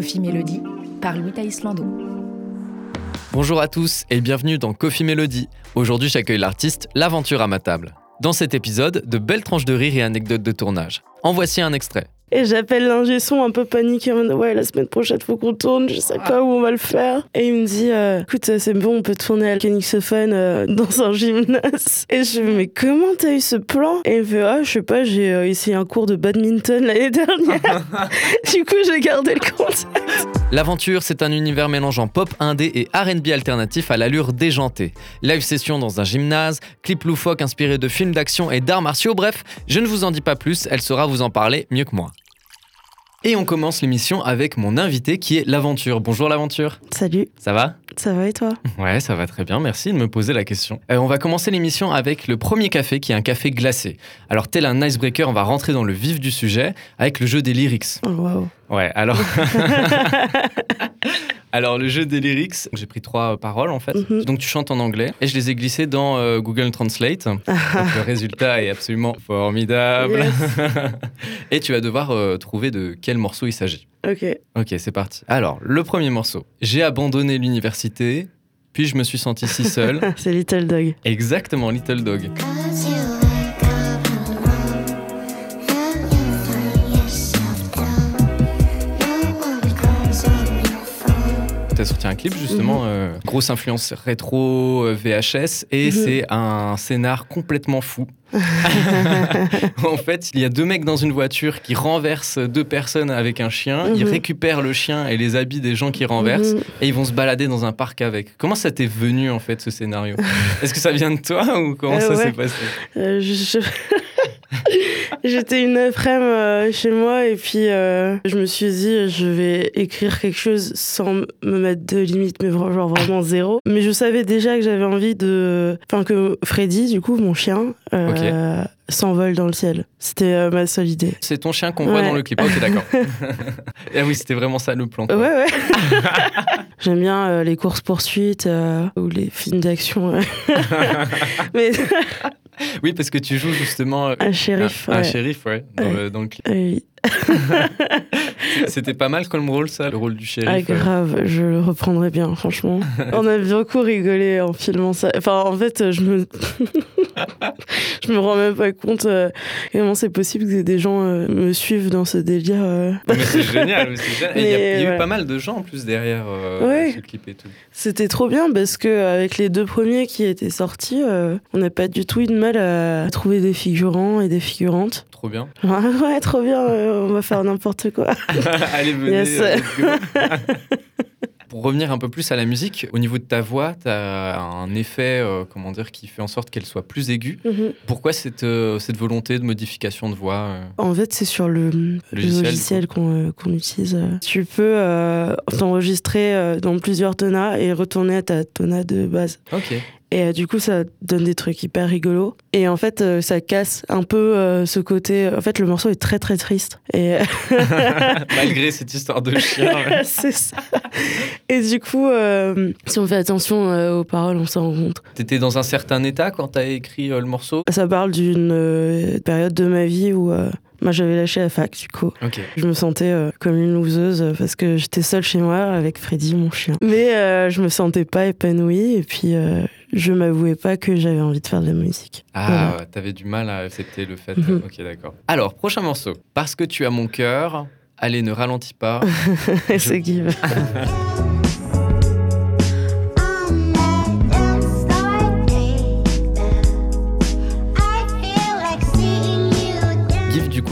Coffee Melody par Louis Islando. Bonjour à tous et bienvenue dans Coffee Melody. Aujourd'hui, j'accueille l'artiste L'Aventure à ma table. Dans cet épisode, de belles tranches de rire et anecdotes de tournage. En voici un extrait. Et j'appelle l'ingé son un peu paniqué en mode ouais la semaine prochaine faut qu'on tourne, je sais pas où on va le faire. Et il me dit euh, écoute c'est bon on peut tourner à Kenixophone euh, dans un gymnase. Et je me mais comment t'as eu ce plan? Et il me fait ah je sais pas j'ai euh, essayé un cours de badminton l'année dernière. du coup j'ai gardé le contact. L'aventure, c'est un univers mélangeant pop, indé et R&B alternatif à l'allure déjantée. Live session dans un gymnase, clip loufoque inspiré de films d'action et d'arts martiaux, bref, je ne vous en dis pas plus, elle saura vous en parler mieux que moi. Et on commence l'émission avec mon invité qui est l'Aventure. Bonjour l'Aventure. Salut. Ça va? Ça va et toi? Ouais, ça va très bien. Merci de me poser la question. Euh, on va commencer l'émission avec le premier café qui est un café glacé. Alors tel un icebreaker, on va rentrer dans le vif du sujet avec le jeu des lyrics. Oh waouh. Ouais, alors. alors, le jeu des lyrics, j'ai pris trois paroles en fait. Mhm. Donc, tu chantes en anglais et je les ai glissées dans euh, Google Translate. Donc, le résultat est absolument formidable. et tu vas devoir euh, trouver de quel morceau il s'agit. Ok. Ok, c'est parti. Alors, le premier morceau. J'ai abandonné l'université, puis je me suis senti si seul. c'est Little Dog. Exactement, Little Dog. T'as sorti un clip justement, euh, grosse influence rétro euh, VHS, et Mhm. c'est un scénar complètement fou. en fait, il y a deux mecs dans une voiture qui renversent deux personnes avec un chien, ils Mhm. récupèrent le chien et les habits des gens qui renversent, Mhm. et ils vont se balader dans un parc avec. Comment ça t'est venu en fait ce scénario? Est-ce que ça vient de toi ou comment Euh, ça ouais. s'est passé? Euh, je- J'étais une après-midi euh, chez moi et puis euh, je me suis dit je vais écrire quelque chose sans me mettre de limite, mais genre vraiment zéro. Mais je savais déjà que j'avais envie de. Enfin, que Freddy, du coup, mon chien, euh, s'envole dans le ciel. C'était euh, ma seule idée. C'est ton chien qu'on voit dans le clip. Ok, d'accord. ah oui, c'était vraiment ça le plan. quoi. Ouais, ouais. J'aime bien euh, les courses-poursuites euh, ou les films d'action. mais Oui, parce que tu joues justement euh, un shérif. un, un ouais. shérif, ouais, Ouais. dans le. Ah oui. C'était pas mal comme rôle, ça, le rôle du shérif. Ah, euh. grave, je le reprendrai bien, franchement. On a beaucoup rigolé en filmant ça. Enfin, en fait, je me. je me rends même pas compte euh, comment c'est possible que des gens euh, me suivent dans ce délire. euh. Mais c'est génial, Il y a, y eu pas mal de gens en plus derrière Ouais. ce clip et tout. C'était trop bien parce que avec les deux premiers qui étaient sortis, on n'a pas du tout eu de mal à trouver des figurants et des figurantes. Trop bien. Ah ouais, trop bien, on va faire n'importe quoi. Allez, venez. Yes. Pour revenir un peu plus à la musique, au niveau de ta voix, tu as un effet, euh, comment dire, qui fait en sorte qu'elle soit plus aiguë. Mhm. Pourquoi cette, euh, cette volonté de modification de voix euh En fait, c'est sur le, le Logiciel, logiciel, qu'on utilise. Tu peux t'enregistrer dans plusieurs tonas et retourner à ta tona de base. Ok. Et euh, du coup, ça donne des trucs hyper rigolos. Et en fait, euh, ça casse un peu euh, ce côté. En fait, le morceau est très très triste. Et Malgré cette histoire de chien. ouais. c'est ça. Et du coup, si on fait attention aux paroles, on s'en rend compte. T'étais dans un certain état quand t'as écrit le morceau? Ça parle d'une période de ma vie où moi j'avais lâché la fac, du coup. Je me sentais euh, comme une loseuse euh, parce que j'étais seule chez moi avec Freddy, mon chien. Mais euh, je me sentais pas épanouie et puis euh, je m'avouais pas que j'avais envie de faire de la musique. Ah, Voilà. ouais, t'avais du mal à accepter le fait. Mhm. Ok, d'accord. Alors, prochain morceau. Parce que tu as mon cœur. Allez, ne ralentis pas. C'est Give. I'm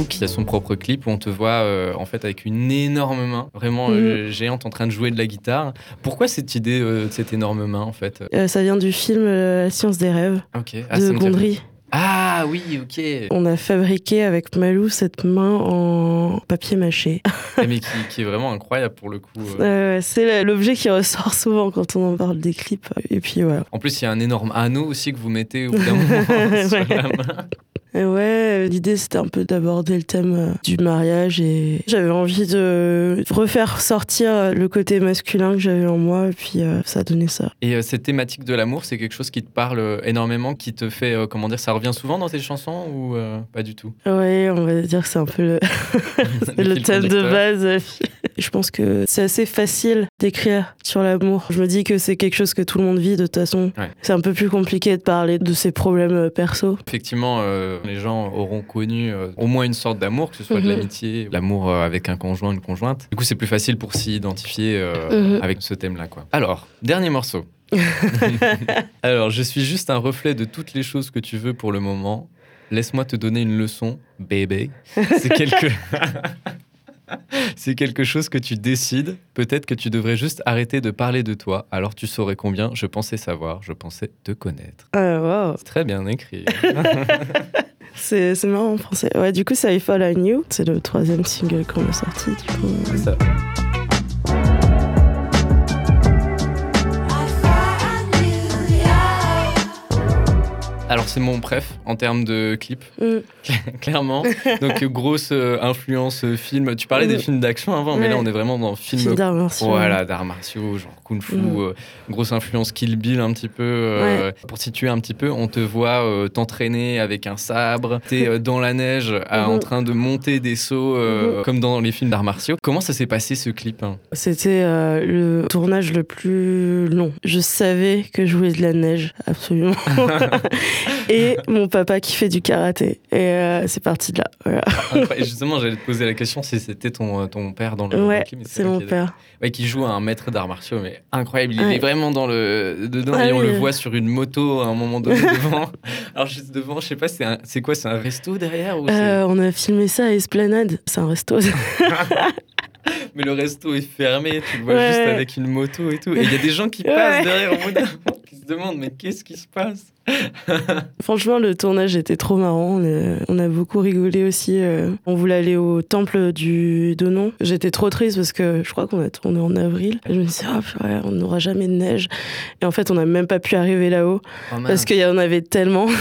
qui a son propre clip où on te voit euh, en fait avec une énorme main, vraiment euh, géante en train de jouer de la guitare. Pourquoi cette idée euh, de cette énorme main en fait? Ça vient du film La science des rêves. Ah, de Gondry. Ah oui, ok. On a fabriqué avec Malou cette main en papier mâché. Eh, Mais qui, qui est vraiment incroyable pour le coup. Euh, c'est l'objet qui ressort souvent quand on en parle des clips. Et puis voilà. En plus, il y a un énorme anneau aussi que vous mettez au bout d'un moment sur la main. Et ouais, l'idée c'était un peu d'aborder le thème euh, du mariage et j'avais envie de refaire sortir le côté masculin que j'avais en moi et puis euh, ça a donné ça. Et euh, cette thématique de l'amour, c'est quelque chose qui te parle euh, énormément, qui te fait, euh, comment dire, ça revient souvent dans tes chansons ou euh, pas du tout? Ouais, on va dire que c'est un peu le, thème de base. Je pense que c'est assez facile d'écrire sur l'amour. Je me dis que c'est quelque chose que tout le monde vit de toute façon. Ouais. C'est un peu plus compliqué de parler de ses problèmes euh, perso. Effectivement, euh, les gens auront connu euh, au moins une sorte d'amour, que ce soit de Mhm. l'amitié, l'amour avec un conjoint, une conjointe. Du coup, c'est plus facile pour s'y identifier euh, Mhm. avec ce thème-là. quoi. Alors, dernier morceau. Alors, je suis juste un reflet de toutes les choses que tu veux pour le moment. Laisse-moi te donner une leçon, bébé. C'est quelque... C'est quelque chose que tu décides. Peut-être que tu devrais juste arrêter de parler de toi. Alors tu saurais combien je pensais savoir, je pensais te connaître. Ah, wow. C'est très bien écrit. C'est c'est marrant en français. Ouais, du coup, c'est I Fall I Knew. C'est le troisième single qu'on a sorti. Du coup. C'est ça. Alors c'est mon préf en termes de clip, Mm. clairement. Donc grosse euh, influence euh, film. Tu parlais des Mm. films d'action avant, mais là on est vraiment dans film. Film d'arts martiaux. Voilà, d'arts martiaux, genre kung fu, Mm. euh, grosse influence Kill Bill un petit peu. euh, Pour situer un petit peu, on te voit t'entraîner avec un sabre, t'es dans la neige à- en train de monter des sauts comme dans les films d'arts martiaux. Comment ça s'est passé ce clip hein? C'était le tournage le plus long. Je savais que je voulais de la neige, absolument. et mon papa qui fait du karaté. Et euh, c'est parti de là. Voilà. Justement, j'allais te poser la question si c'était ton, euh, ton père dans le, Ouais, c'est mon est- père. Ouais, qui joue un maître d'arts martiaux, mais incroyable. Il Ouais. est vraiment dans le dedans Ah et on oui. le voit sur une moto à un moment donné devant. Alors juste devant, je sais pas, c'est un- c'est quoi, c'est un resto derrière ou Euh, on a filmé ça à Esplanade. C'est un resto. Mais le resto est fermé, tu le vois Ouais. juste avec une moto et tout. Et il y a des gens qui Ouais. passent derrière au bout qui se demandent mais qu'est-ce qui se passe? Franchement, le tournage était trop marrant. On a, on a beaucoup rigolé aussi. euh. On voulait aller au temple du Donon. J'étais trop triste parce que je crois qu'on a tourné en avril. Je me disais, oh, on n'aura jamais de neige. Et en fait, on n'a même pas pu arriver là-haut Oh, parce qu'il y en avait tellement.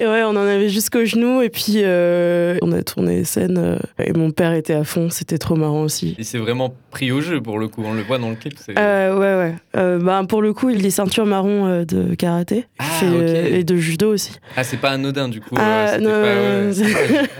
Et ouais, on en avait jusqu'aux genoux. Et puis, euh, on a tourné scène. euh, et mon père était à fond. C'était trop marrant aussi. Et c'est vraiment pris au jeu pour le coup. On le voit dans le clip. c'est- Euh, ouais, ouais. Bah, pour le coup, il est ceinture marron euh, de karaté. Ah, fait, euh, et de judo aussi. Ah, c'est pas anodin du coup. Ah, euh, c'était non,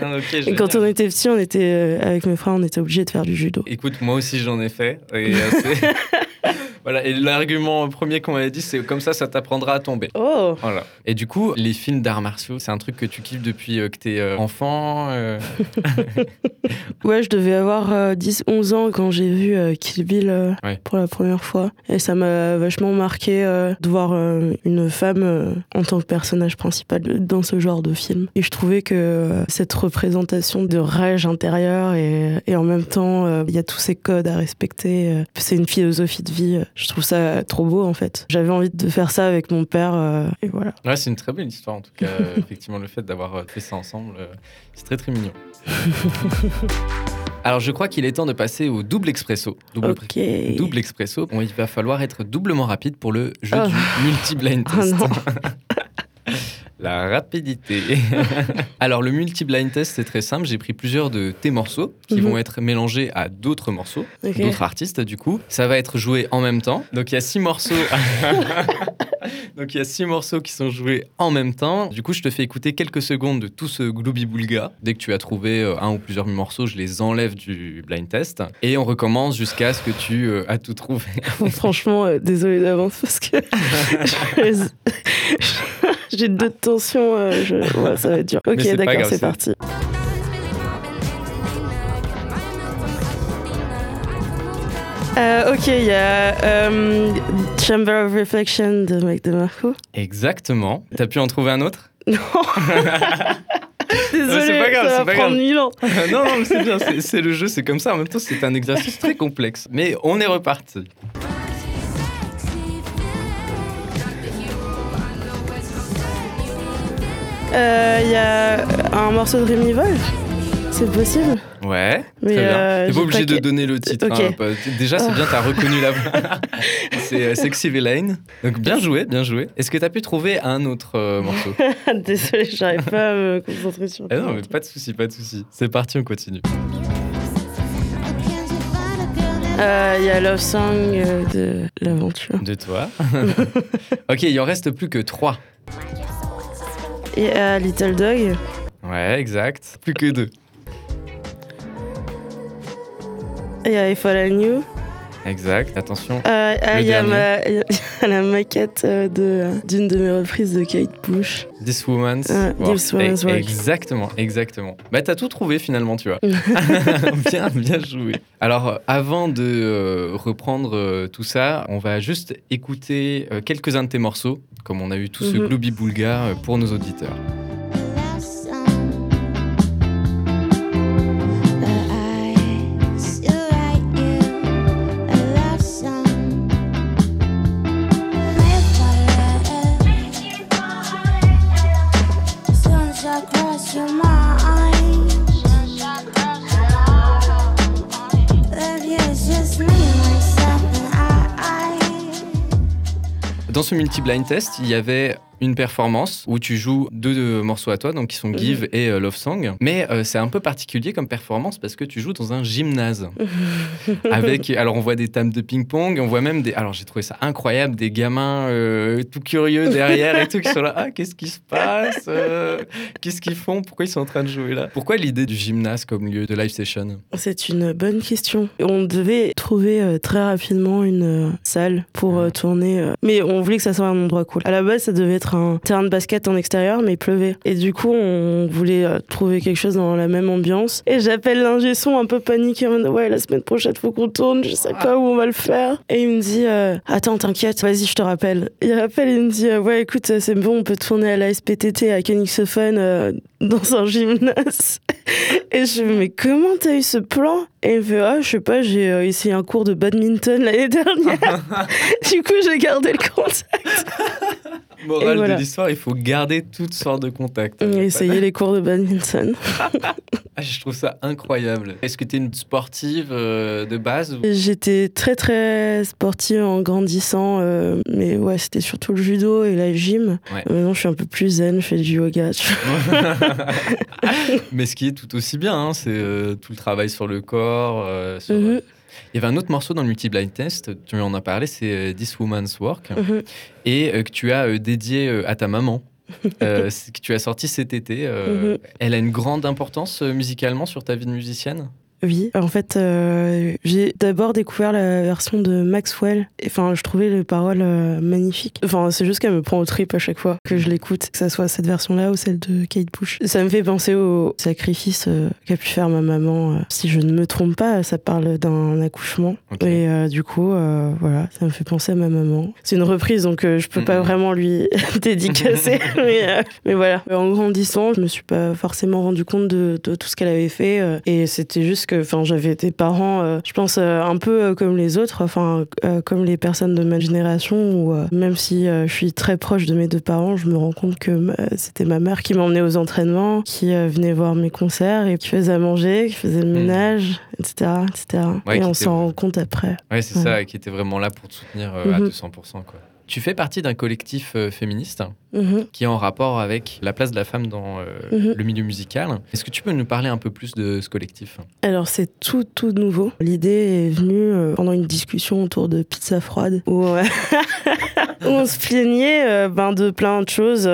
pas- non. Ah, Et quand on était petit, on était avec mes frères, on était obligés de faire du judo. Écoute, moi aussi j'en ai fait. Et, voilà. Et l'argument premier qu'on m'avait dit, c'est comme ça, ça t'apprendra à tomber. Oh Voilà. Et du coup, les films d'arts martiaux, c'est un truc que tu kiffes depuis euh, que t'es euh, enfant. euh, Ouais, je devais avoir euh, 10-11 ans quand j'ai vu euh, Kill Bill euh, Ouais. pour la première fois. Et ça m'a vachement marqué euh, de voir euh, une femme euh, en tant que personnage principal dans ce genre de film. Et je trouvais que euh, cette représentation de rage intérieure et, et en même temps, euh, il y a tous ces codes à respecter. euh, c'est une philosophie de vie. Je trouve ça trop beau en fait. J'avais envie de faire ça avec mon père euh, et voilà. Ouais, c'est une très belle histoire en tout cas. Effectivement, le fait d'avoir euh, fait ça ensemble, euh, c'est très très mignon. Alors, je crois qu'il est temps de passer au double expresso. Double, Ok. double expresso. Bon, il va falloir être doublement rapide pour le jeu Oh. du multi-blind Oh test. La rapidité. Alors, le multi-blind test, c'est très simple. J'ai pris plusieurs de tes morceaux qui Mhm. vont être mélangés à d'autres morceaux, d'autres artistes, du coup. Ça va être joué en même temps. Donc, il y a six morceaux. Donc, il y a six morceaux qui sont joués en même temps. Du coup, je te fais écouter quelques secondes de tout ce gloubi-boulga. Dès que tu as trouvé euh, un ou plusieurs morceaux, je les enlève du blind test. Et on recommence jusqu'à ce que tu euh, as tout trouvé. Bon, franchement, euh, désolé d'avance parce que je- j'ai deux tensions. euh, je- ouais, ça va être dur. Ok, d'accord, c'est parti. Euh, ok, il y a euh, Chamber of Reflection de Mike DeMarco. Exactement. T'as pu en trouver un autre? Non Désolé, c'est pas grave, ça c'est va pas prendre grave. mille ans. non, non, mais c'est bien, c'est le jeu, c'est comme ça. En même temps, c'est un exercice très complexe. Mais on est reparti. Il y a un morceau de Rémi Vol, c'est possible Ouais, Mais, très bien. euh, T'es pas obligé pas de donner le titre. Hein, pas- Déjà, c'est bien, t'as reconnu la voix. c'est euh, Sexy Villain. Donc, bien joué, bien joué. Est-ce que t'as pu trouver un autre euh, morceau? Désolé, j'arrive pas à me concentrer sur Ah Non, mais pas de souci, pas de souci. C'est parti, on continue. Euh, Il y a Love Song euh, de l'aventure. De toi. ok, il en reste plus que trois et à Little Dog. Ouais, exact. Plus que deux. Et à If I Knew. Exact. Attention. Euh, ah, il y, a y la maquette euh, de- d'une de, mes reprises de Kate Bush. This Woman's Ah, Work. This Woman's Work. Exactement, exactement. Bah, t'as tout trouvé finalement, tu vois. bien, bien joué. Alors, avant de euh, reprendre euh, tout ça, on va juste écouter euh, quelques-uns de tes morceaux, comme on a eu tout ce Mhm. Glooby Boulga euh, pour nos auditeurs. Multi-blind test, il y avait une performance où tu joues deux, morceaux à toi, donc qui sont Give et euh, Love Song. Mais euh, c'est un peu particulier comme performance parce que tu joues dans un gymnase. Avec, alors on voit des tables de ping-pong, on voit même des. Alors j'ai trouvé ça incroyable, des gamins euh, tout curieux derrière et tout qui sont là. Ah, qu'est-ce qui se passe Qu'est-ce qu'ils font Pourquoi ils sont en train de jouer là? Pourquoi l'idée du gymnase comme lieu de live session? C'est une bonne question. On devait trouver très rapidement une salle pour tourner, mais on voulait que ça soit un endroit cool. À la base, ça devait être un terrain de basket en extérieur, mais il pleuvait. Et du coup, on voulait euh, trouver quelque chose dans la même ambiance. Et j'appelle l'ingé son un peu paniqué en mode ouais, la semaine prochaine, faut qu'on tourne, je sais pas où on va le faire. Et il me dit euh, attends, t'inquiète, vas-y, je te rappelle. Il rappelle, il me dit euh, ouais, écoute, c'est bon, on peut tourner à la SPTT à Kenixophone euh, dans un gymnase. Et je me mais comment t'as eu ce plan? Et il me fait, ah, je sais pas, j'ai essayé un cours de badminton l'année dernière. du coup, j'ai gardé le contact. Morale voilà. de l'histoire, il faut garder toutes sortes de contacts. Essayé les cours de badminton. Ah, je trouve ça incroyable. Est-ce que tu es une sportive euh, de base J'étais très très sportive en grandissant, euh, mais ouais, c'était surtout le judo et la gym. Ouais. Maintenant, je suis un peu plus zen, je fais du yoga. Mais ce qui est tout aussi bien, hein, c'est euh, tout le travail sur le corps. euh, Mhm, Il y avait un autre morceau dans le multi-blind test, tu en as parlé, c'est euh, This Woman's Work, mhm. et euh, que tu as euh, dédié à ta maman. Euh, que tu as sorti cet été. euh, Mhm. Elle a une grande importance musicalement sur ta vie de musicienne? Oui, en fait, euh, j'ai d'abord découvert la version de Maxwell. Et, Enfin, je trouvais les paroles euh, magnifiques. Enfin, c'est juste qu'elle me prend au trip à chaque fois que je l'écoute, que ça soit cette version-là ou celle de Kate Bush. Ça me fait penser au sacrifice euh, qu'a pu faire ma maman. Si je ne me trompe pas, ça parle d'un accouchement. Et du coup, voilà, ça me fait penser à ma maman. C'est une reprise, donc je peux pas vraiment lui dédicacer. mais, mais voilà, en grandissant, je me suis pas forcément rendu compte de, de tout ce qu'elle avait fait. et c'était juste que enfin, j'avais des parents, euh, je pense, euh, un peu euh, comme les autres, enfin, comme les personnes de ma génération, où même si je suis très proche de mes deux parents, je me rends compte que c'était ma mère qui m'emmenait aux entraînements, qui venait voir mes concerts et qui faisait à manger, qui faisait le Mhm. ménage, etc. etc. Ouais, et on s'en rend compte après. Ouais, c'est Ouais. ça, qui était vraiment là pour te soutenir à Mhm. 200%. Quoi. Tu fais partie d'un collectif féministe? Mhm. qui est en rapport avec la place de la femme dans euh, Mhm. le milieu musical. Est-ce que tu peux nous parler un peu plus de ce collectif? Alors c'est tout tout nouveau. L'idée est venue euh, pendant une discussion autour de pizza froide où, euh, où on se plaignait ben, de plein de choses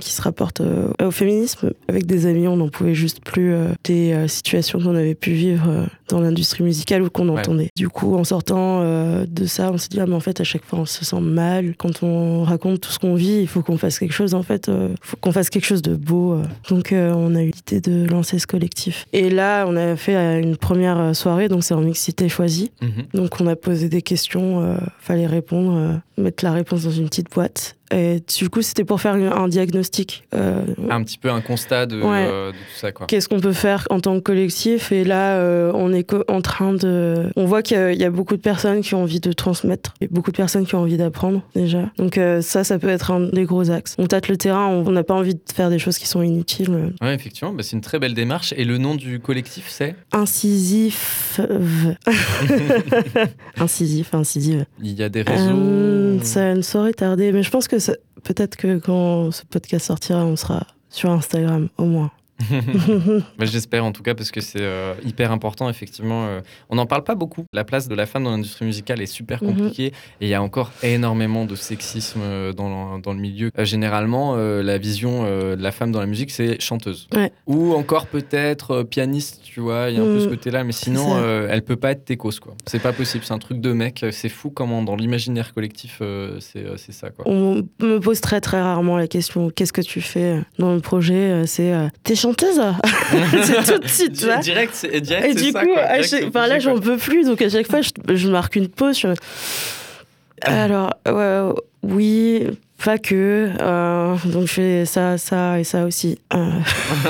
qui se rapportent au féminisme. Avec des amis, on n'en pouvait juste plus des situations qu'on avait pu vivre dans l'industrie musicale ou qu'on Ouais. entendait. Du coup, en sortant de ça, on s'est dit ah mais en fait à chaque fois on se sent mal quand on raconte tout ce qu'on vit. Il faut qu'on fasse quelque chose en fait. Il faut qu'on fasse quelque chose de beau. euh. Donc euh, on a eu l'idée de lancer ce collectif. Et là, on a fait euh, une première euh, soirée, donc c'est en mixité choisie. Mhm. Donc on a posé des questions, euh, fallait répondre, euh, mettre la réponse dans une petite boîte. Et du coup, c'était pour faire un diagnostic. Euh, Un petit peu un constat de, Ouais. euh, de tout ça. Qu'est-ce qu'on peut faire en tant que collectif? Et là, euh, on est en train de. On voit qu'il y a- il y a beaucoup de personnes qui ont envie de transmettre, et beaucoup de personnes qui ont envie d'apprendre déjà. Donc ça, ça peut être un des gros axes. On tâte le terrain, on n'a pas envie de faire des choses qui sont inutiles. Ouais, effectivement, bah, c'est une très belle démarche. Et le nom du collectif, c'est? Incisif. incisif, incisive. Il y a des réseaux. Ça ne saurait tarder, mais je pense que peut-être que quand ce podcast sortira, on sera sur Instagram au moins. Bah, J'espère en tout cas parce que c'est euh, hyper important effectivement. euh, on n'en parle pas beaucoup. La place de la femme dans l'industrie musicale est super Mhm. compliquée et il y a encore énormément de sexisme euh, dans, le- dans le milieu. Généralement, la vision de la femme dans la musique, c'est chanteuse. Ouais. Ou encore peut-être pianiste, tu vois, il y a un peu Mhm. ce côté-là, mais sinon, elle peut pas être techos quoi. C'est pas possible, c'est un truc de mec. C'est fou comment dans l'imaginaire collectif, c'est ça quoi. On me pose très très rarement la question qu'est-ce que tu fais dans le projet C'est chanteuse C'est tout de suite, tu vois. Direct, c'est direct, Et du ça, coup, quoi. Direct, c'est enfin, là, j'en peux plus. Donc, à chaque fois, je, je marque une pause. je- Alors, oui, pas que. euh, donc, je fais ça, ça et ça aussi. Euh,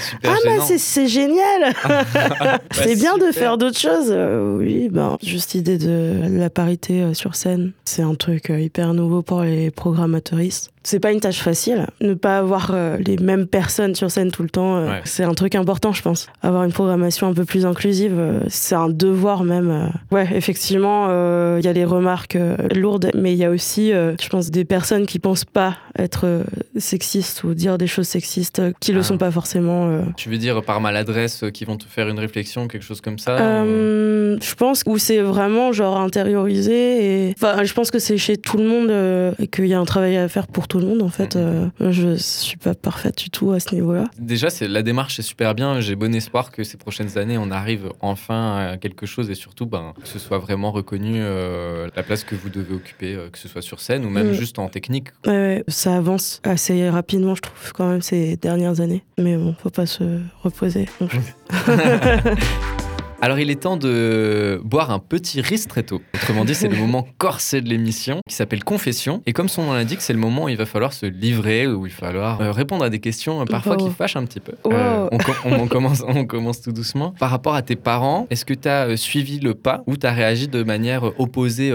super ah, mais gênant. c'est- génial C'est bien de faire d'autres choses. Euh, oui, ben, juste l'idée de la parité sur scène. C'est un truc hyper nouveau pour les programmateuristes. C'est pas une tâche facile. Ne pas avoir les mêmes personnes sur scène tout le temps, Ouais. c'est un truc important, je pense. Avoir une programmation un peu plus inclusive, c'est un devoir même. Ouais, effectivement, il y a les remarques lourdes, mais il y a aussi, je pense, des personnes qui pensent pas être euh, sexistes ou dire des choses sexistes euh, qui le Ah. sont pas forcément. euh. Tu veux dire par maladresse qui vont te faire une réflexion, quelque chose comme ça euh, je pense où c'est vraiment genre intériorisé et enfin je pense que c'est chez tout le monde euh, et qu'il y a un travail à faire pour tout le monde en fait Mhm. je suis pas parfaite du tout à ce niveau-là Déjà, c'est la démarche est super bien. J'ai bon espoir que ces prochaines années, on arrive enfin à quelque chose et surtout ben, que ce soit vraiment reconnu la place que vous devez occuper, que ce soit sur scène ou même Mm. juste en technique. Ouais, ouais, ça avance assez rapidement je trouve quand même ces dernières années. Mais bon faut pas se reposer Donc, Alors, il est temps de boire un petit ristretto. Autrement dit, c'est le moment corsé de l'émission qui s'appelle Confession. Et comme son nom l'indique, c'est le moment où il va falloir se livrer, où il va falloir euh, répondre à des questions euh, parfois Wow. qui fâchent un petit peu. Wow. Euh, on, com- on- on commence, on commence tout doucement. Par rapport à tes parents, est-ce que tu as suivi le pas ou tu as réagi de manière opposée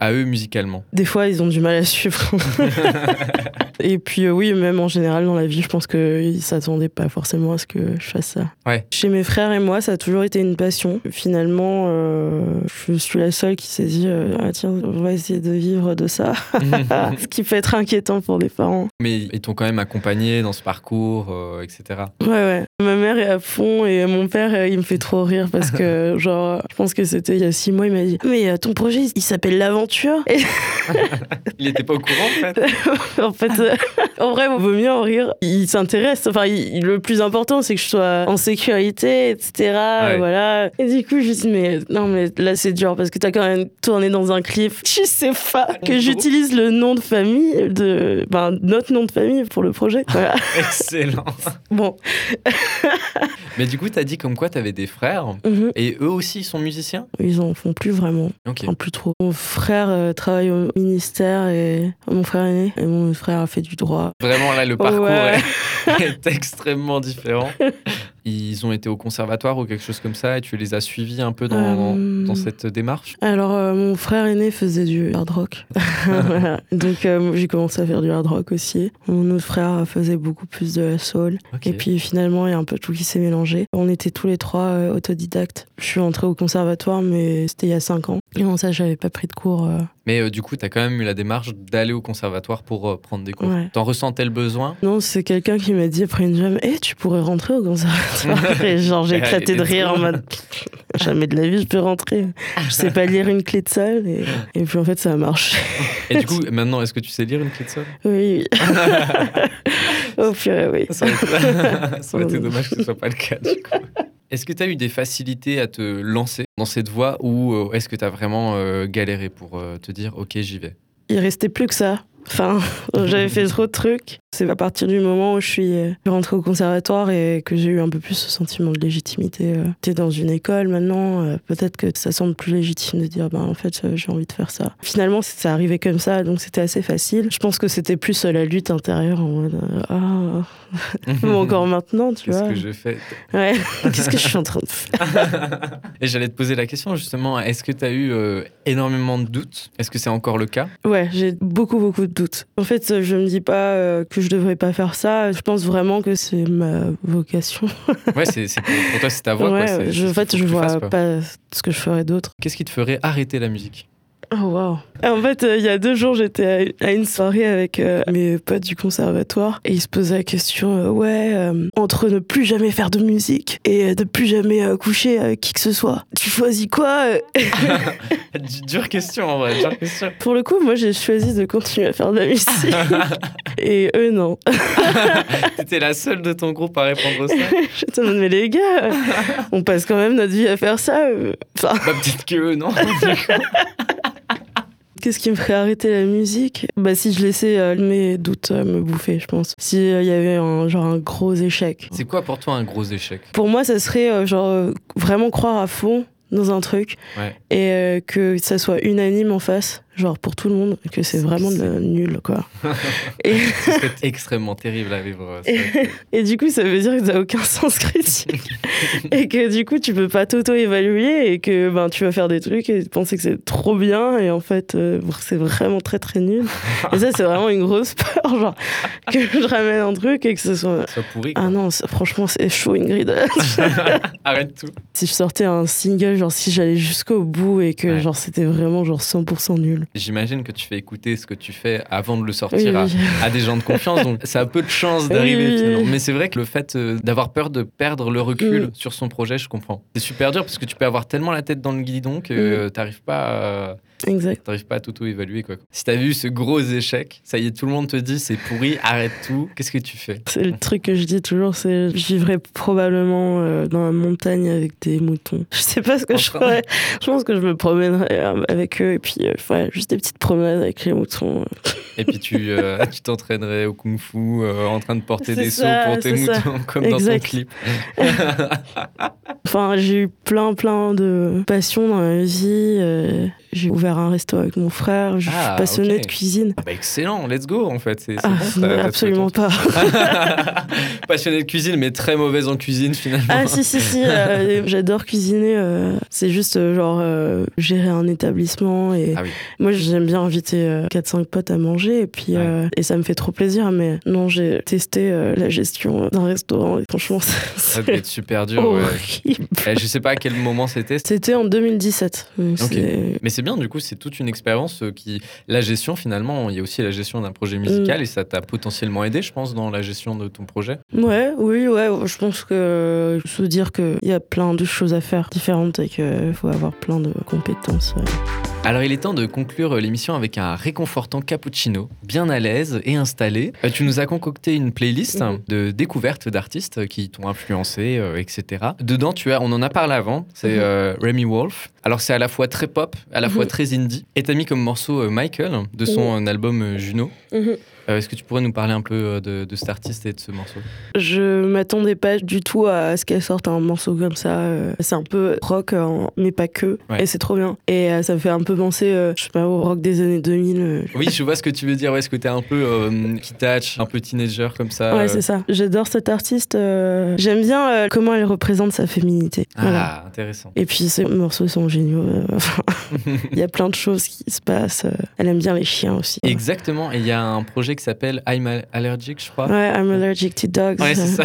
à eux musicalement? Des fois ils ont du mal à suivre et puis euh, oui même en général dans la vie je pense qu'ils s'attendaient pas forcément à ce que je fasse ça Ouais. Chez mes frères et moi, ça a toujours été une passion. Finalement, euh, je suis la seule qui s'est dit euh, ah tiens, on va essayer de vivre de ça. Ce qui peut être inquiétant pour des parents. Mais ils t'ont quand même accompagné dans ce parcours, etc. Ouais, ouais. Ma mère est à fond et mon père, il me fait trop rire parce que, genre, je pense que c'était il y a six mois, il m'a dit Mais ton projet, il s'appelle L'Aventure. Et Il était pas au courant en fait en fait, en vrai, vaut mieux en rire. Il s'intéresse. Enfin, il- le plus important, c'est que je sois en sécurité, etc. Ouais. Voilà. Et du coup, je dis, mais non, mais là, c'est dur parce que t'as quand même tourné dans un clip. Je sais pas que j'utilise le nom de famille, de, ben, notre nom de famille pour le projet. Voilà. Excellent. bon. Mais du coup, t'as dit comme quoi t'avais des frères Mhm. et eux aussi ils sont musiciens? Ils en font plus vraiment. Enfin, plus trop. Mon frère euh, travaille au ministère et mon frère aîné. Et mon frère a fait du droit. Vraiment là, le parcours Ouais. est, est extrêmement différent. Ils ont été au conservatoire ou quelque chose comme ça et tu les as suivis un peu dans, Euh, dans cette démarche? Alors, euh, mon frère aîné faisait du hard rock. Voilà. Donc, euh, j'ai commencé à faire du hard rock aussi. Mon autre frère faisait beaucoup plus de la soul. Et puis, finalement, il y a un peu tout qui s'est mélangé. On était tous les trois autodidactes. Je suis entrée au conservatoire, mais c'était il y a cinq ans. Et avant ça, j'avais pas pris de cours. euh. Mais euh, du coup, t'as quand même eu la démarche d'aller au conservatoire pour euh, prendre des cours. Ouais. T'en ressentais le besoin? Non, c'est quelqu'un qui m'a dit après une jam, Eh, tu pourrais rentrer au conservatoire. Et genre, j'ai éclaté de rire en mode jamais de la vie je peux rentrer. Je sais pas lire une clé de sol. Et, et puis en fait, ça a marché. Et du coup, maintenant, est-ce que tu sais lire une clé de sol Oui, oui. oh purée, oui. Ça aurait été dommage que ce soit pas le cas du coup. Est-ce que tu as eu des facilités à te lancer dans cette voie ou euh, est-ce que tu as vraiment euh, galéré pour euh, te dire ok j'y vais? Il restait plus que ça. Enfin, j'avais fait trop de trucs. C'est à partir du moment où je suis rentrée au conservatoire et que j'ai eu un peu plus ce sentiment de légitimité. T'es dans une école maintenant, peut-être que ça semble plus légitime de dire, ben en fait, j'ai envie de faire ça. Finalement, ça arrivait comme ça, donc c'était assez facile. Je pense que c'était plus la lutte intérieure en mode, ah, ou encore maintenant, tu Qu'est-ce vois. que je fais Ouais, qu'est-ce que je suis en train de faire Et j'allais te poser la question justement, est-ce que tu as eu euh, énormément de doutes? Est-ce que c'est encore le cas? Ouais, j'ai beaucoup, beaucoup de doutes. En fait, euh, je me dis pas euh, que je devrais pas faire ça. Je pense vraiment que c'est ma vocation. Ouais, c'est c'est pour, pour toi c'est ta voix. ouais, quoi. c'est- je, c'est en fait, je tu vois fasses, pas ce que je ferais d'autre. Qu'est-ce qui te ferait arrêter la musique? Oh wow. En fait, euh, il y a deux jours, j'étais à- une soirée avec euh, mes potes du conservatoire et ils se posaient la question euh, ouais, entre ne plus jamais faire de musique et ne plus jamais coucher avec qui que ce soit, tu choisis quoi Du- Dure question en vrai, dure question. Pour le coup, moi, j'ai choisi de continuer à faire de la musique et eux, non. T'étais la seule de ton groupe à répondre ça? Je te demande, mais les gars, on passe quand même notre vie à faire ça. Enfin, Bah, peut-être que eux, non Qu'est-ce qui me ferait arrêter la musique? Bah si je laissais euh, mes doutes euh, me bouffer, je pense. Si il y avait un genre un gros échec. C'est quoi pour toi un gros échec? Pour moi, ça serait euh, genre euh, vraiment croire à fond dans un truc Ouais. et euh, que ça soit unanime en face, genre pour tout le monde, que c'est C'est- vraiment nul quoi. et, Ce serait extrêmement terrible à vivre. ça. et du coup, ça veut dire que t'as aucun sens critique et que du coup, tu peux pas t'auto-évaluer et que ben tu vas faire des trucs et penser que c'est trop bien et en fait, euh, c'est vraiment très très nul. Et ça, c'est vraiment une grosse peur, genre que je ramène un truc et que ce soit. Soit pourri. Ah non, ça- franchement, c'est chaud, Ingrid. Arrête tout. si je sortais un single, genre si j'allais jusqu'au bout et que Ouais. genre c'était vraiment genre 100% nul. J'imagine que tu fais écouter ce que tu fais avant de le Oui, sortir à, oui. à des gens de confiance, donc ça a peu de chances d'arriver Oui. Mais c'est vrai que le fait euh, d'avoir peur de perdre le recul Mm. sur son projet, je comprends. C'est super dur parce que tu peux avoir tellement la tête dans le guidon Mm. que t'arrives pas à... Exact. T'arrives pas à t'auto-évaluer quoi. Si t'as vu ce gros échec, ça y est, tout le monde te dit c'est pourri, arrête tout. Qu'est-ce que tu fais? C'est le truc que je dis toujours, c'est je vivrais probablement euh, dans la montagne avec des moutons. Je sais pas ce que En je train- ferais. Je pense que je me promènerais euh, avec eux et puis euh, je ferais juste des petites promenades avec les moutons. Et puis tu euh, tu t'entraînerais au kung-fu euh, en train de porter des ça, seaux pour tes ça. moutons comme dans ton clip. Enfin, j'ai eu plein plein de passions dans ma vie. euh, j'ai ouvert un resto avec mon frère. Je Ah, suis passionnée de cuisine. Ah bah excellent, let's go en fait. C'est, Ah, bon, absolument pas. Passionné de cuisine, mais très mauvaise en cuisine finalement. Ah si si si, euh, j'adore cuisiner. euh, c'est juste euh, genre euh, gérer un établissement et Ah oui. moi j'aime bien inviter euh, 4-5 potes à manger et puis Ouais. euh, et ça me fait trop plaisir. Mais non j'ai testé euh, la gestion d'un restaurant et franchement Ça devait être super dur. ouais. Eh, je sais pas à quel moment c'était. C'était en 2017. donc Ok. c'est- Mais c'est bien, du coup, c'est toute une expérience euh, qui. La gestion, finalement, il y a aussi la gestion d'un projet musical et ça t'a potentiellement aidé, je pense, dans la gestion de ton projet. Ouais, oui, ouais. Je pense que je veux dire qu'il y a plein de choses à faire différentes et qu'il faut avoir plein de compétences. ouais. Alors, il est temps de conclure l'émission avec un réconfortant cappuccino, bien à l'aise et installé. Euh, tu nous as concocté une playlist Mhm. de découvertes d'artistes qui t'ont influencé, euh, etc. Dedans, tu as, on en a parlé avant, c'est Mhm. euh, Remy Wolf. Alors, c'est à la fois très pop, à la fois Mhm. très indie. Et t'as mis comme morceau euh, Michael de son album Juno. Euh, Est-ce que tu pourrais nous parler un peu euh, de, de cet artiste et de ce morceau? Je m'attendais pas du tout à ce qu'elle sorte un morceau comme ça. euh, C'est un peu rock, euh, mais pas que. Ouais. Et c'est trop bien. Et ça me fait un peu penser, je sais pas, au rock des années 2000. euh. Oui, je vois ce que tu veux dire. Ouais, est-ce que t'es un peu euh, kitsch, un peu teenager comme ça Ouais, euh, c'est ça. J'adore cette artiste. J'aime bien comment elle représente sa féminité. Ah, Voilà. intéressant. Et puis ces morceaux sont géniaux. Il y a plein de choses qui se passent. Elle aime bien les chiens aussi. Exactement. Et il y a un projet qui s'appelle I'm Allergic, je crois. Ouais, I'm allergic to dogs. Ouais, c'est ça.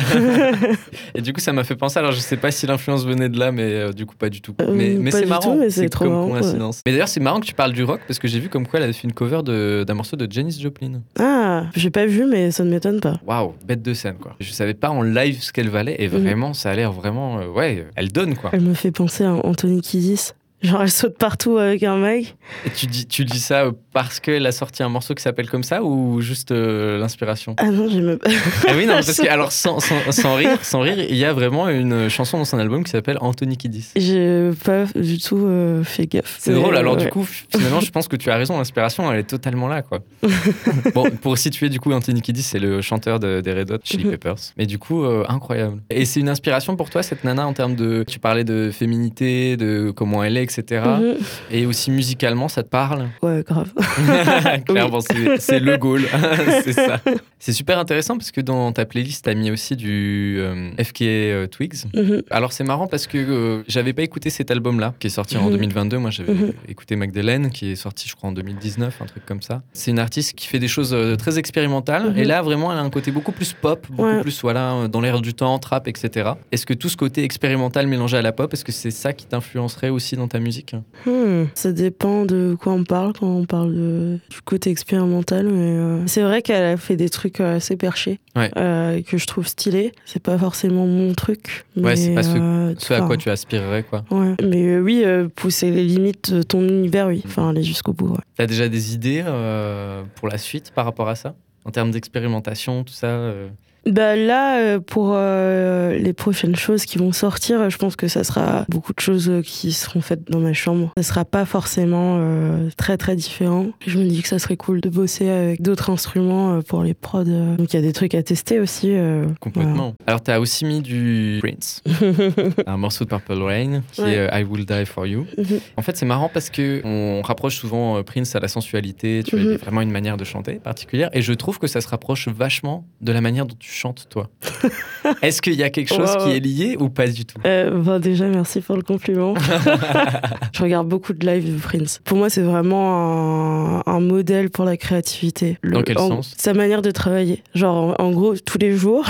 et du coup, ça m'a fait penser. Alors, je sais pas si l'influence venait de là, mais euh, du coup, pas du tout. Euh, mais mais c'est marrant. c'est trop comme marrant, coïncidence. Mais d'ailleurs, c'est marrant que tu parles du rock parce que j'ai vu comme quoi elle avait fait une cover d'un morceau de Janis Joplin. Ah, j'ai pas vu, mais ça ne m'étonne pas. Waouh, bête de scène, quoi. Je savais pas en live ce qu'elle valait et Mhm. vraiment, ça a l'air vraiment. euh, ouais, elle donne, quoi. Elle me fait penser à Anthony Kiedis. Genre, elle saute partout avec un mec. Et tu dis, tu dis ça euh, parce qu'elle a sorti un morceau qui s'appelle comme ça ou juste euh, l'inspiration? Ah non, j'aime pas. Ah oui, non, parce que, alors, sans, sans, sans rire, sans rire, il y a vraiment une chanson dans son album qui s'appelle Anthony Kiddis. J'ai pas du tout euh, fait gaffe. C'est drôle, alors ouais. du coup, finalement, je pense que tu as raison, l'inspiration, elle est totalement là, quoi. bon, pour situer, du coup, Anthony Kiddis, c'est le chanteur de- des Red Hot Chili Mhm. Peppers. Mais du coup, euh, incroyable. Et c'est une inspiration pour toi, cette nana, en termes de... Tu parlais de féminité, de comment elle est, etc. Mhm. Et aussi musicalement, ça te parle Ouais, grave. Clairement, c'est- c'est le goal. c'est ça. C'est super intéressant parce que dans ta playlist, t'as mis aussi du euh, FK euh, Twigs. Mhm. Alors c'est marrant parce que euh, j'avais pas écouté cet album-là, qui est sorti en Mhm. 2022. Moi, j'avais Mhm. écouté Magdalene, qui est sorti, je crois, en 2019, un truc comme ça. C'est une artiste qui fait des choses euh, très expérimentales. Mhm. Et là, vraiment, elle a un côté beaucoup plus pop, beaucoup Ouais. plus, voilà, dans l'air du temps, trap, etc. Est-ce que tout ce côté expérimental mélangé à la pop, est-ce que c'est ça qui t'influencerait aussi dans ta musique Hmm, Ça dépend de quoi on parle quand on parle de- du côté expérimental. Mais euh, c'est vrai qu'elle a fait des trucs euh, assez perchés Ouais. euh, que je trouve stylés. C'est pas forcément mon truc. Ouais, c'est pas ce- euh, Ce à quoi tu aspirerais, quoi. Ouais. Mais euh, oui, euh, pousser les limites de ton univers, oui. Enfin, aller jusqu'au bout. ouais. T'as déjà des idées euh, pour la suite par rapport à ça? En termes d'expérimentation, tout ça euh, Bah là, euh, pour euh, les prochaines choses qui vont sortir, je pense que ça sera beaucoup de choses euh, qui seront faites dans ma chambre. Ça sera pas forcément euh, très très différent. Je me dis que ça serait cool de bosser avec d'autres instruments pour les prods. Donc il y a des trucs à tester aussi. euh, Complètement. Alors, t'as aussi mis du Prince, un morceau de Purple Rain, qui Ouais. est I Will Die For You. Mhm. En fait, c'est marrant parce que on rapproche souvent Prince à la sensualité. Tu vois, il y a Mhm. vraiment une manière de chanter particulière. Et je trouve que ça se rapproche vachement de la manière dont tu chantes, toi. Est-ce qu'il y a quelque chose Wow. qui est lié ou pas du tout? Euh, bah déjà, merci pour le compliment. je regarde beaucoup de live de Prince. Pour moi, c'est vraiment un, un modèle pour la créativité. Le- Dans quel en- sens? Sa manière de travailler. Genre, en, en gros, tous les jours,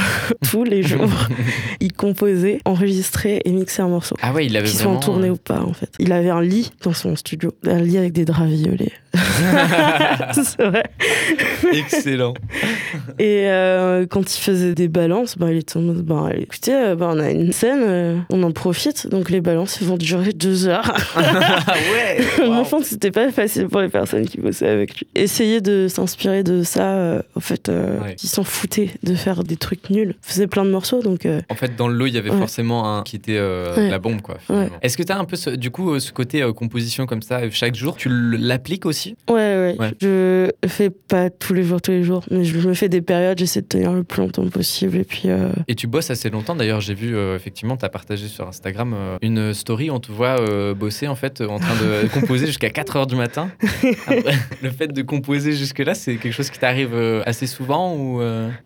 tous les jours, il composait, enregistrait et mixait un morceau. Ah ouais, il avait Qu'il soit en tournée ou pas, en fait. Il avait un lit dans son studio. Un lit avec des draps violets. c'est vrai. Excellent. Et euh, quand il faisait des balances, bah, il était en mode, bah, écoutez, euh, bah, on a une scène, euh, on en profite. Donc les balances vont durer deux heures. Ah ouais. Wow. que c'était pas facile pour les personnes qui bossaient avec lui. Essayer de s'inspirer de ça, euh, en fait, euh, Ouais. ils s'en foutaient de faire des trucs nuls. Ils faisaient plein de morceaux, donc euh, En fait, dans le lot, il y avait Ouais. forcément un qui était euh, Ouais. la bombe, quoi. Est-ce que tu as un peu, ce- du coup, ce côté euh, composition comme ça, chaque jour, tu l'appliques aussi? Ouais, ouais, Ouais. Je fais pas tous les jours, tous les jours, mais je me fais des périodes, j'essaie de tenir le plus longtemps possible. Et puis, euh, Et tu bosses assez longtemps. D'ailleurs, j'ai vu, euh, effectivement, tu as partagé sur Instagram euh, une story. On te voit bosser, en fait, en train de composer jusqu'à 4 heures du matin. Après, le fait de composer jusque-là, c'est quelque chose qui t'arrive assez souvent ou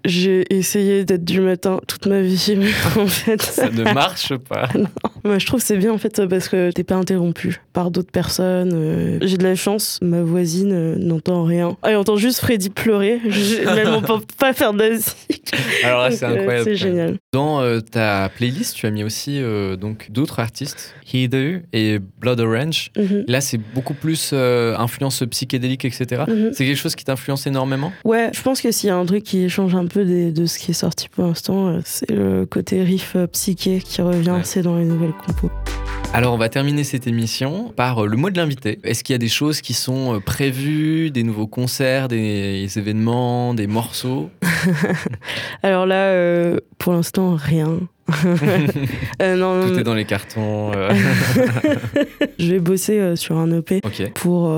j'ai essayé d'être du matin toute ma vie, mais en fait, ça ne marche pas Moi, je trouve que c'est bien en fait parce que t'es pas interrompu par d'autres personnes. euh, J'ai de la chance, ma voisine euh, n'entend rien. Elle entend juste Freddy pleurer. Elle m'entend pas faire de la musique. Alors là, c'est euh, incroyable. C'est génial. Dans euh, ta playlist, tu as mis aussi euh, donc d'autres artistes, Heather et Blood Orange. Mhm, Là, c'est beaucoup plus euh, influence psychédélique, etc. mhm. C'est quelque chose qui t'influence énormément? Ouais, je pense que s'il y a un truc qui change un peu des- de ce qui est sorti pour l'instant, c'est le côté riff psyché qui revient, Ouais. c'est dans les nouvelles Alors, on va terminer cette émission par euh, le mot de l'invité. Est-ce qu'il y a des choses qui sont euh, prévues, des nouveaux concerts, des événements, des morceaux? Alors là, euh, pour l'instant, rien. Euh, non, Tout est dans les cartons. euh, je vais bosser euh, sur un EP pour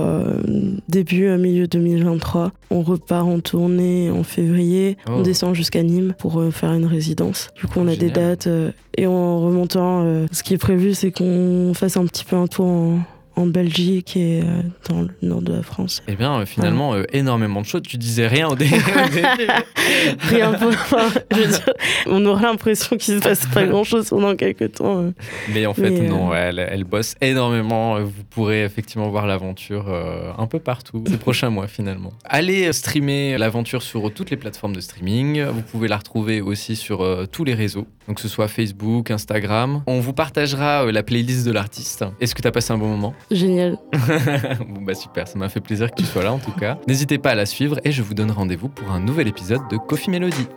début milieu 2023. On repart en tournée en février. Oh. On descend jusqu'à Nîmes pour faire une résidence. Du coup, on a des dates. et en remontant, ce qui est prévu, c'est qu'on fasse un petit peu un tour en, en Belgique et euh, dans le nord de la France. Eh bien, euh, finalement, euh, énormément de choses. Tu disais rien au, dé- au début. Rien pour. dire, on aura l'impression qu'il se passe pas grand chose pendant quelques temps. Mais en fait, Mais, non, elle, elle bosse énormément. Vous pourrez effectivement voir l'aventure euh, un peu partout ces prochains mois finalement. Allez streamer l'aventure sur toutes les plateformes de streaming. Vous pouvez la retrouver aussi sur euh, tous les réseaux, donc que ce soit Facebook, Instagram. On vous partagera la playlist de l'artiste. Est-ce que tu as passé un bon moment? Génial. Bon bah super, ça m'a fait plaisir que tu sois là en tout cas. N'hésitez pas à la suivre et je vous donne rendez-vous pour un nouvel épisode de Coffee Melody.